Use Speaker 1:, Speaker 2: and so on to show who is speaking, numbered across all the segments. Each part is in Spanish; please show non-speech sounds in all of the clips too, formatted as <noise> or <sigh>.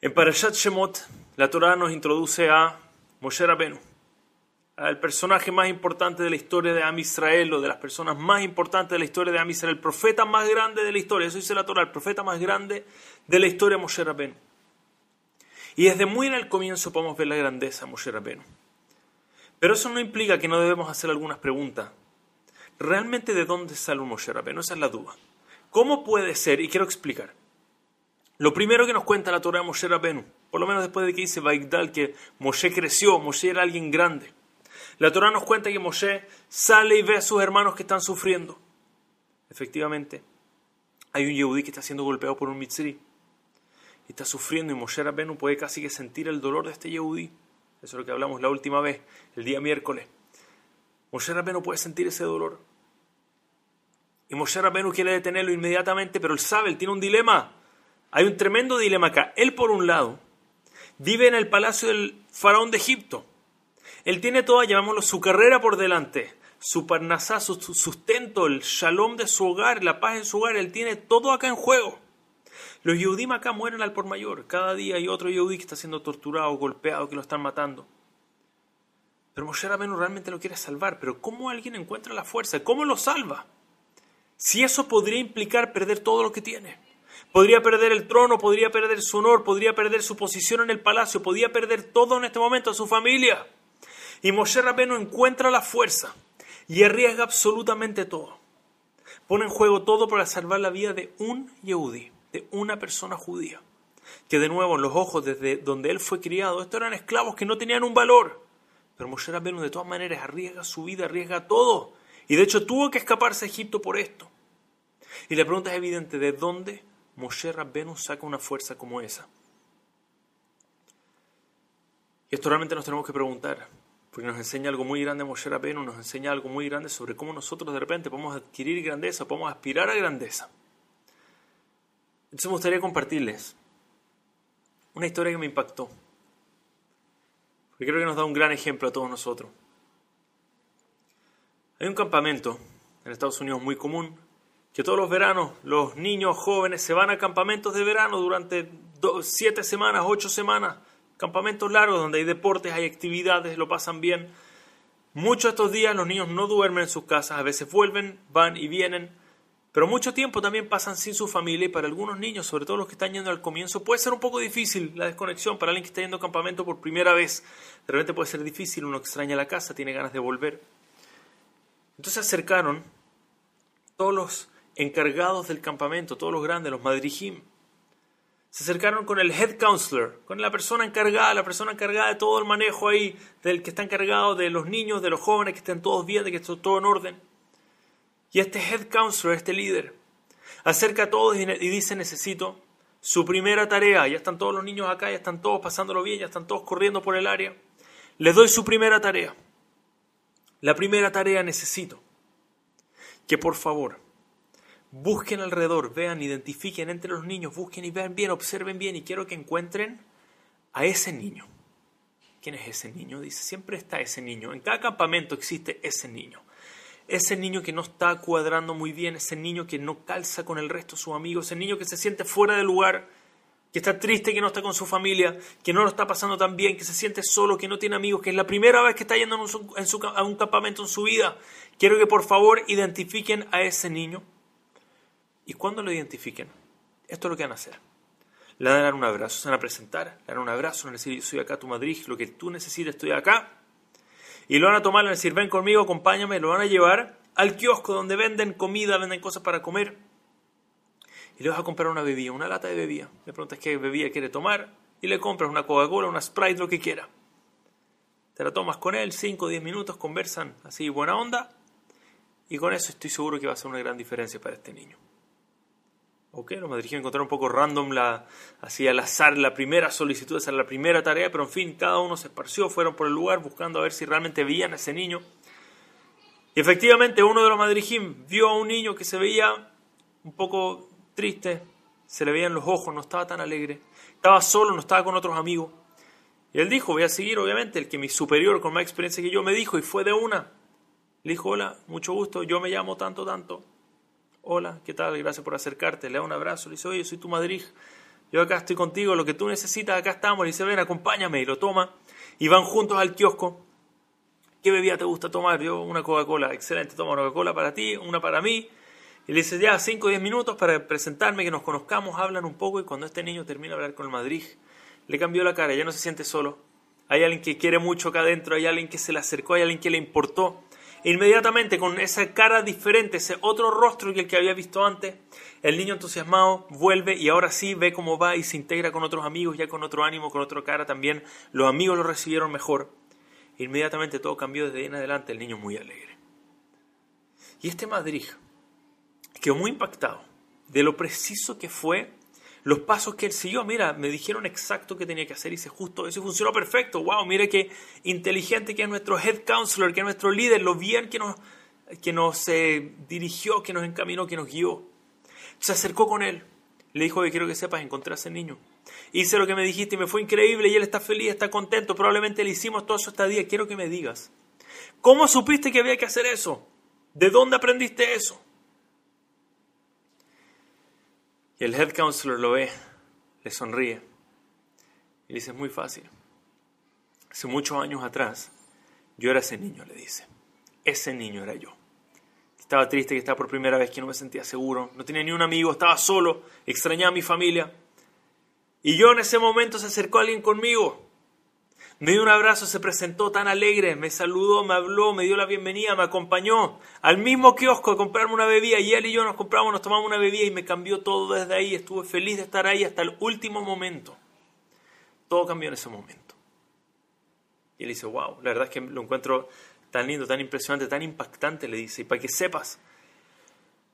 Speaker 1: En Parashat Shemot, la Torah nos introduce a Moshe Rabenu, al personaje más importante de la historia de Am Israel, o de las personas más importantes de la historia de Am Israel, el profeta más grande de la historia, eso dice la Torah, el profeta más grande de la historia Moshe Rabenu. Y desde muy en el comienzo podemos ver la grandeza de Moshe Rabenu. Pero eso no implica que no debemos hacer algunas preguntas. ¿Realmente de dónde sale un Moshe Rabenu? Esa es la duda. ¿Cómo puede ser? Y quiero explicar. Lo primero que nos cuenta la Torah de Moshe Rabenu, por lo menos después de que dice Baigdal que Moshe creció, Moshe era alguien grande. La Torah nos cuenta que Moshe sale y ve a sus hermanos que están sufriendo. Efectivamente, hay un Yehudí que está siendo golpeado por un Mitzri. Y está sufriendo y Moshe Rabenu puede casi que sentir el dolor de este Yehudí. Eso es lo que hablamos la última vez, el día miércoles. Moshe Rabenu puede sentir ese dolor. Y Moshe Rabenu quiere detenerlo inmediatamente, pero él sabe, él tiene un dilema. Hay un tremendo dilema acá. Él, por un lado, vive en el palacio del faraón de Egipto. Él tiene toda, llamámoslo, su carrera por delante, su parnasá, su sustento, el shalom de su hogar, la paz en su hogar. Él tiene todo acá en juego. Los Yehudim acá mueren al por mayor. Cada día hay otro Yehudí que está siendo torturado, golpeado, que lo están matando. Pero Moshe Rabenu realmente lo quiere salvar. Pero ¿cómo alguien encuentra la fuerza? ¿Cómo lo salva? Si eso podría implicar perder todo lo que tiene. Podría perder el trono, podría perder su honor, podría perder su posición en el palacio, podría perder todo en este momento a su familia. Y Moshe Rabenu encuentra la fuerza y arriesga absolutamente todo. Pone en juego todo para salvar la vida de un Yehudi, de una persona judía. Que de nuevo, en los ojos desde donde él fue criado, estos eran esclavos que no tenían un valor. Pero Moshe Rabenu de todas maneras arriesga su vida, arriesga todo. Y de hecho tuvo que escaparse a Egipto por esto. Y la pregunta es evidente, ¿de dónde Moshe Rabbenu saca una fuerza como esa? Y esto realmente nos tenemos que preguntar, porque nos enseña algo muy grande Moshe Rabbenu, nos enseña algo muy grande sobre cómo nosotros de repente podemos adquirir grandeza, podemos aspirar a grandeza. Entonces me gustaría compartirles una historia que me impactó, porque creo que nos da un gran ejemplo a todos nosotros. Hay un campamento en Estados Unidos muy común que todos los veranos los niños jóvenes se van a campamentos de verano durante siete semanas, ocho semanas, campamentos largos donde hay deportes, hay actividades, lo pasan bien. Muchos de estos días los niños no duermen en sus casas, a veces vuelven, van y vienen, pero mucho tiempo también pasan sin su familia y para algunos niños, sobre todo los que están yendo al comienzo, puede ser un poco difícil la desconexión para alguien que está yendo a campamento por primera vez. De repente puede ser difícil, uno extraña la casa, tiene ganas de volver. Entonces se acercaron todos los encargados del campamento, todos los grandes, los madrijim, se acercaron con el head counselor, con la persona encargada, la persona encargada de todo el manejo ahí, del que está encargado de los niños, de los jóvenes, que estén todos bien, de que esté todo en orden. Y este head counselor, este líder, acerca a todos y dice, necesito su primera tarea, ya están todos los niños acá, ya están todos pasándolo bien, ya están todos corriendo por el área. Les doy su primera tarea. La primera tarea necesito que por favor busquen alrededor, vean, identifiquen entre los niños, busquen y vean bien, observen bien y quiero que encuentren a ese niño. ¿Quién es ese niño? Dice, siempre está ese niño. En cada campamento existe ese niño. Ese niño que no está cuadrando muy bien, ese niño que no calza con el resto de sus amigos, ese niño que se siente fuera de lugar, que está triste, que no está con su familia, que no lo está pasando tan bien, que se siente solo, que no tiene amigos, que es la primera vez que está yendo a un campamento en su vida. Quiero que por favor identifiquen a ese niño y cuando lo identifiquen, esto es lo que van a hacer. Le van a dar un abrazo, se van a presentar, le dan un abrazo, van a decir, soy acá tu Madrid, lo que tú necesites, estoy acá. Y lo van a tomar, le van a decir, ven conmigo, acompáñame, lo van a llevar al kiosco donde venden comida, venden cosas para comer. Y le vas a comprar una bebida, una lata de bebida. Le preguntas qué bebida quiere tomar y le compras una Coca-Cola, una Sprite, lo que quiera. Te la tomas con él, 5 o 10 minutos, conversan así, buena onda. Y con eso estoy seguro que va a ser una gran diferencia para este niño. Ok, los madrileños encontraron un poco random, la, así al azar, la primera solicitud, esa era la primera tarea, pero en fin, cada uno se esparció, fueron por el lugar buscando a ver si realmente veían a ese niño. Y efectivamente uno de los madrileños vio a un niño que se veía un poco triste, se le veían los ojos, no estaba tan alegre, estaba solo, no estaba con otros amigos. Y él dijo, voy a seguir obviamente el que mi superior con más experiencia que yo me dijo y fue de una. Le dijo, hola, mucho gusto, yo me llamo tanto, tanto hola, ¿qué tal? Gracias por acercarte, le da un abrazo, le dice, oye, soy tu Madrid, yo acá estoy contigo, lo que tú necesitas, acá estamos. Le dice, ven, acompáñame. Y lo toma. Y van juntos al kiosco. ¿Qué bebida te gusta tomar? Yo una Coca-Cola. Excelente, toma una Coca-Cola para ti, una para mí. Y le dice, ya, 5 o 10 minutos para presentarme, que nos conozcamos, hablan un poco. Y cuando este niño termina de hablar con el Madrid, le cambió la cara, ya no se siente solo. Hay alguien que quiere mucho acá adentro, hay alguien que se le acercó, hay alguien que le importó. Inmediatamente, con esa cara diferente, ese otro rostro que el que había visto antes, el niño entusiasmado vuelve y ahora sí ve cómo va y se integra con otros amigos, ya con otro ánimo, con otra cara también. Los amigos lo recibieron mejor. Inmediatamente todo cambió desde ahí en adelante, el niño muy alegre. Y este Madrid quedó muy impactado de lo preciso que fue los pasos que él siguió, mira, me dijeron exacto qué tenía que hacer, hice justo eso y funcionó perfecto. Wow, mire qué inteligente que es nuestro head counselor, que es nuestro líder, lo bien que nos, que nos eh, dirigió, que nos encaminó, que nos guió. Se acercó con él, le dijo que quiero que sepas, encontré a ese niño. Hice lo que me dijiste y me fue increíble y él está feliz, está contento, probablemente le hicimos todo eso esta día, quiero que me digas. ¿Cómo supiste que había que hacer eso? ¿De dónde aprendiste eso? Y el head counselor lo ve, le sonríe y dice, es muy fácil. Hace muchos años atrás, yo era ese niño, le dice. Ese niño era yo. Estaba triste, que estaba por primera vez, que no me sentía seguro, no tenía ni un amigo, estaba solo, extrañaba a mi familia. Y yo en ese momento se acercó alguien conmigo me dio un abrazo, se presentó tan alegre, me saludó, me habló, me dio la bienvenida, me acompañó al mismo kiosco a comprarme una bebida y él y yo nos compramos, nos tomamos una bebida y me cambió todo desde ahí. Estuve feliz de estar ahí hasta el último momento. Todo cambió en ese momento. Y él dice, wow, la verdad es que lo encuentro tan lindo, tan impresionante, tan impactante, le dice. Y para que sepas,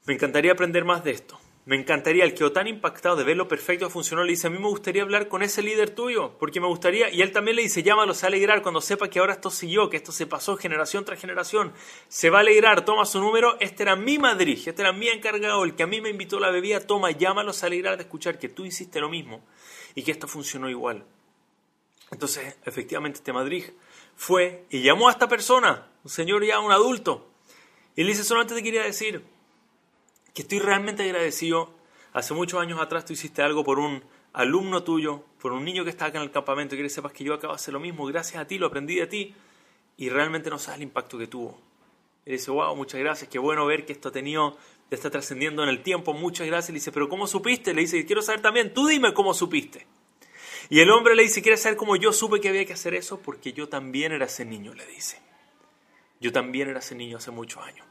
Speaker 1: me encantaría aprender más de esto. Me encantaría, el quedó tan impactado de ver lo perfecto funcionó, le dice, a mí me gustaría hablar con ese líder tuyo, porque me gustaría, y él también le dice, llámalo, se va a alegrar cuando sepa que ahora esto siguió, que esto se pasó generación tras generación, se va a alegrar, toma su número, este era mi Madrid, este era mi encargado, el que a mí me invitó a la bebida, toma, llámalo, se va a alegrar de escuchar que tú hiciste lo mismo y que esto funcionó igual. Entonces, efectivamente, este Madrid fue y llamó a esta persona, un señor ya, un adulto, y le dice, solamente te quería decir, que estoy realmente agradecido. Hace muchos años atrás tú hiciste algo por un alumno tuyo, por un niño que está acá en el campamento y que sepas que yo acabo de hacer lo mismo. Gracias a ti, lo aprendí de ti y realmente no sabes el impacto que tuvo. Y dice, wow, muchas gracias, qué bueno ver que esto ha tenido, te está trascendiendo en el tiempo, muchas gracias. Le dice, pero ¿cómo supiste? Le dice, quiero saber también, tú dime cómo supiste. Y el hombre le dice, ¿quieres saber cómo yo supe que había que hacer eso? Porque yo también era ese niño, le dice. Yo también era ese niño hace muchos años.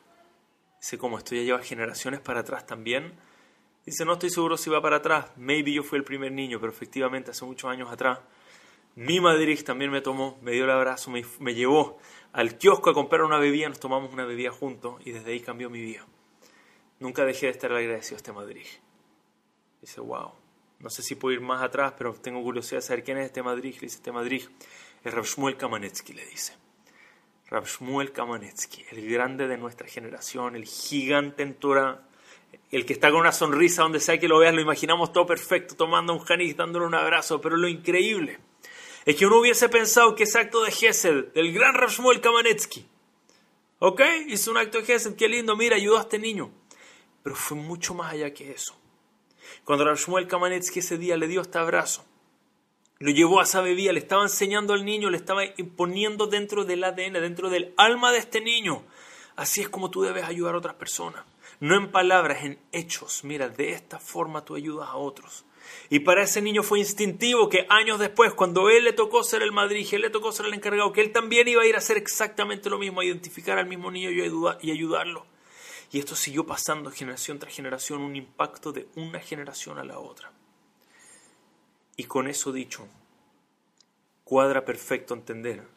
Speaker 1: Dice, como esto ya lleva generaciones para atrás también. Dice, no estoy seguro si va para atrás. Maybe yo fui el primer niño, pero efectivamente hace muchos años atrás. Mi Madrid también me tomó, me dio el abrazo, me, llevó al kiosco a comprar una bebida, nos tomamos una bebida juntos y desde ahí cambió mi vida. Nunca dejé de estar agradecido a este Madrid. Dice, wow, no sé si puedo ir más atrás, pero tengo curiosidad de saber quién es este Madrid. Le dice, este Madrid es Rav Shmuel Kamanetsky, le dice. Rav Shmuel Kamanetsky, el grande de nuestra generación, el gigante en Torah, el que está con una sonrisa donde sea que lo veas, lo imaginamos todo perfecto, tomando un Hanis, dándole un abrazo, pero lo increíble es que uno hubiese pensado que ese acto de Gesed del gran Rav Shmuel Kamanetsky, ¿ok? Hizo un acto de Gesed, qué lindo, mira, ayudó a este niño, pero fue mucho más allá que eso. Cuando Rav Shmuel Kamanetsky ese día le dio este abrazo, lo llevó a esa bebida, le estaba enseñando al niño, le estaba imponiendo dentro del ADN, dentro del alma de este niño. Así es como tú debes ayudar a otras personas. No en palabras, en hechos. Mira, de esta forma tú ayudas a otros. Y para ese niño fue instintivo que años después, cuando él le tocó ser el Madrid, él le tocó ser el encargado, que él también iba a ir a hacer exactamente lo mismo, a identificar al mismo niño y ayudarlo. Y esto siguió pasando generación tras generación, un impacto de una generación a la otra. Y con eso dicho, cuadra perfecto entender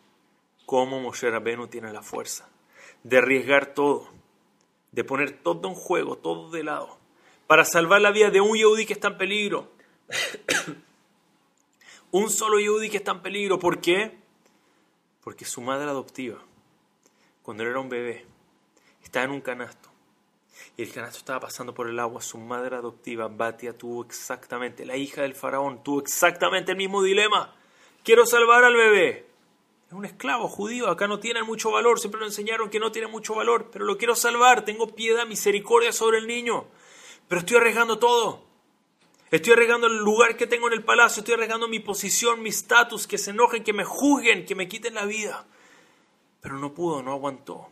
Speaker 1: cómo Moshe Rabenu tiene la fuerza de arriesgar todo, de poner todo en juego, todo de lado, para salvar la vida de un Yehudi que está en peligro. <coughs> un solo Yehudi que está en peligro. ¿Por qué? Porque su madre adoptiva, cuando era un bebé, estaba en un canasto y el canasto estaba pasando por el agua, su madre adoptiva, Batia, tuvo exactamente, la hija del faraón, tuvo exactamente el mismo dilema. Quiero salvar al bebé. Es un esclavo judío, acá no tiene mucho valor, siempre lo enseñaron que no tiene mucho valor, pero lo quiero salvar, tengo piedad, misericordia sobre el niño, pero estoy arriesgando todo. Estoy arriesgando el lugar que tengo en el palacio, estoy arriesgando mi posición, mi estatus, que se enojen, que me juzguen, que me quiten la vida. Pero no pudo, no aguantó.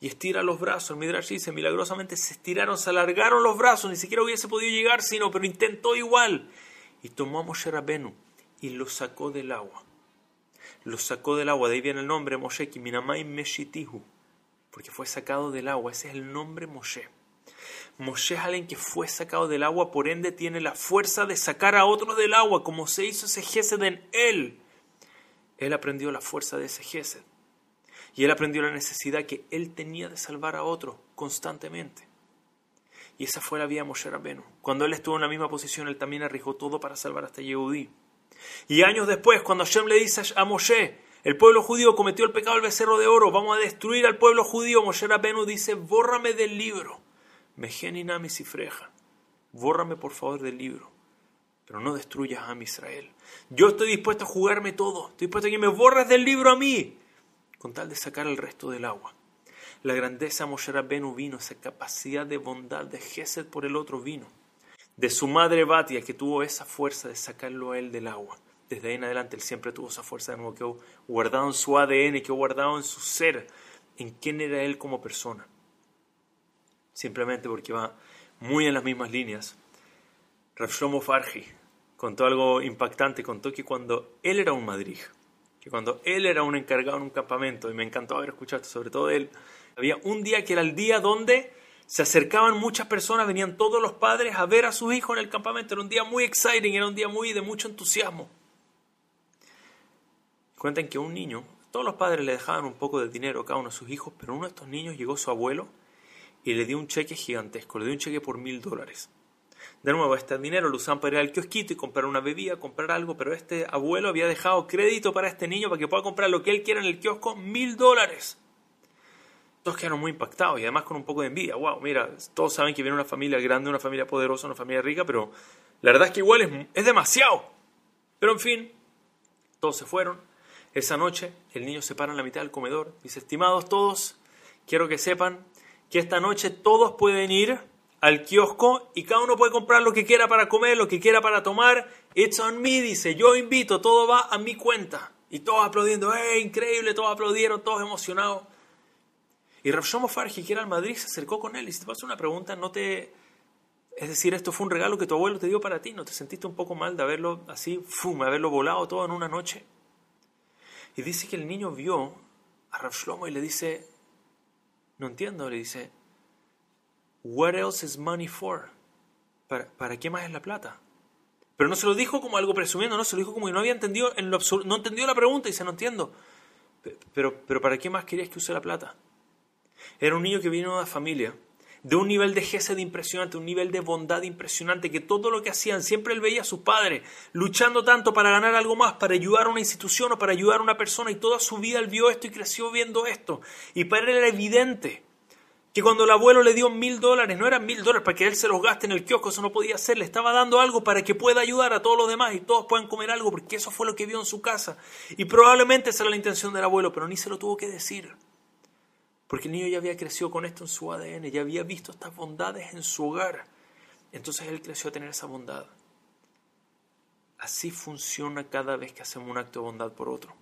Speaker 1: Y estira los brazos. El Midrash dice, milagrosamente se estiraron, se alargaron los brazos, ni siquiera hubiese podido llegar, sino, pero intentó igual. Y tomó a Moshe Rabenu y lo sacó del agua. Lo sacó del agua, de ahí viene el nombre Moshe, Kiminamai Meshitihu, porque fue sacado del agua, ese es el nombre Moshe. Moshe es alguien que fue sacado del agua, por ende tiene la fuerza de sacar a otro del agua, como se hizo ese Gesed en él. Él aprendió la fuerza de ese Gesed. Y él aprendió la necesidad que él tenía de salvar a otro constantemente. Y esa fue la vía de Moshe Rabbeinu. Cuando él estuvo en la misma posición, él también arriesgó todo para salvar a este Yehudí. Y años después, cuando Hashem le dice a Moshe, el pueblo judío cometió el pecado del becerro de oro, vamos a destruir al pueblo judío, Moshe Rabbeinu dice, bórrame del libro Mejeninam y Sifreja, bórrame por favor del libro, pero no destruyas a mi Israel. Yo estoy dispuesto a jugarme todo, estoy dispuesto a que me borres del libro a mí, con tal de sacar el resto del agua. La grandeza de Moshe Rabbeinu vino, esa capacidad de bondad, de Gesed por el otro vino. De su madre Batia, que tuvo esa fuerza de sacarlo a él del agua. Desde ahí en adelante él siempre tuvo esa fuerza de nuevo que guardado en su ADN, que guardado en su ser, en quién era él como persona simplemente porque va muy en las mismas líneas. Rav Shlomo contó algo impactante, contó que cuando él era un madrid, que cuando él era un encargado en un campamento, y me encantó haber escuchado esto, sobre todo él, había un día que era el día donde se acercaban muchas personas, venían todos los padres a ver a sus hijos en el campamento, era un día muy exciting, era un día muy de mucho entusiasmo. Cuentan que un niño, todos los padres le dejaban un poco de dinero a cada uno de sus hijos, pero uno de estos niños llegó su abuelo y le dio un cheque gigantesco, le dio un cheque por mil dólares. De nuevo, este dinero lo usaban para ir al kiosquito y comprar una bebida, comprar algo, pero este abuelo había dejado crédito para este niño para que pueda comprar lo que él quiera en el kiosco, mil dólares. Todos quedaron muy impactados y además con un poco de envidia. Wow, mira, todos saben que viene una familia grande, una familia poderosa, una familia rica, pero la verdad es que igual es, es demasiado. Pero en fin, todos se fueron. Esa noche el niño se para en la mitad del comedor. Dice, estimados todos, quiero que sepan que esta noche todos pueden ir al kiosco y cada uno puede comprar lo que quiera para comer, lo que quiera para tomar. It's on me, dice, yo invito, todo va a mi cuenta. Y todos aplaudiendo, ¡eh, increíble! Todos aplaudieron, todos emocionados. Y Rav Farji, que era el Madrid, se acercó con él y si te pasa una pregunta, no te... Es decir, esto fue un regalo que tu abuelo te dio para ti, ¿no te sentiste un poco mal de haberlo así, fum, haberlo volado todo en una noche? Y dice que el niño vio a Rav y le dice, no entiendo, le dice. What else is money for? ¿Para, ¿Para qué más es la plata? Pero no se lo dijo como algo presumiendo, no se lo dijo como que no había entendido en lo no entendió la pregunta y dice, no entiendo. Pero, pero ¿para qué más querías que use la plata? Era un niño que vino de una familia de un nivel de gesed impresionante, un nivel de bondad impresionante, que todo lo que hacían, siempre él veía a su padre luchando tanto para ganar algo más, para ayudar a una institución o para ayudar a una persona, y toda su vida él vio esto y creció viendo esto. Y para él era evidente que cuando el abuelo le dio mil dólares, no eran mil dólares para que él se los gaste en el kiosco, eso no podía ser, le estaba dando algo para que pueda ayudar a todos los demás y todos puedan comer algo, porque eso fue lo que vio en su casa. Y probablemente esa era la intención del abuelo, pero ni se lo tuvo que decir. Porque el niño ya había crecido con esto en su ADN, ya había visto estas bondades en su hogar. Entonces él creció a tener esa bondad. Así funciona cada vez que hacemos un acto de bondad por otro.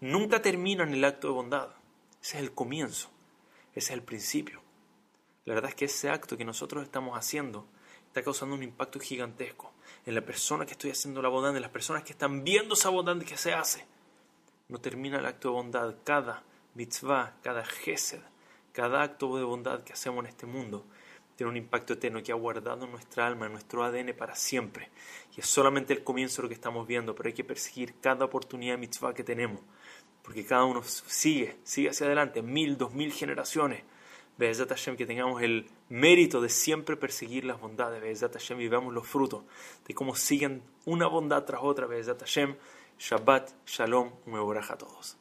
Speaker 1: Nunca termina en el acto de bondad. Ese es el comienzo. Ese es el principio. La verdad es que ese acto que nosotros estamos haciendo está causando un impacto gigantesco en la persona que estoy haciendo la bondad, en las personas que están viendo esa bondad que se hace. No termina el acto de bondad. Cada mitzvah, cada gesed, cada acto de bondad que hacemos en este mundo, tiene un impacto eterno que ha guardado en nuestra alma, en nuestro ADN para siempre. Y es solamente el comienzo de lo que estamos viendo, pero hay que perseguir cada oportunidad de mitzvah que tenemos, porque cada uno sigue, sigue hacia adelante, mil, dos mil generaciones. Be'ezat Hashem, que tengamos el mérito de siempre perseguir las bondades, Be'ezat Hashem, y veamos los frutos de cómo siguen una bondad tras otra, Be'ezat Hashem, Shabbat, Shalom, un a todos.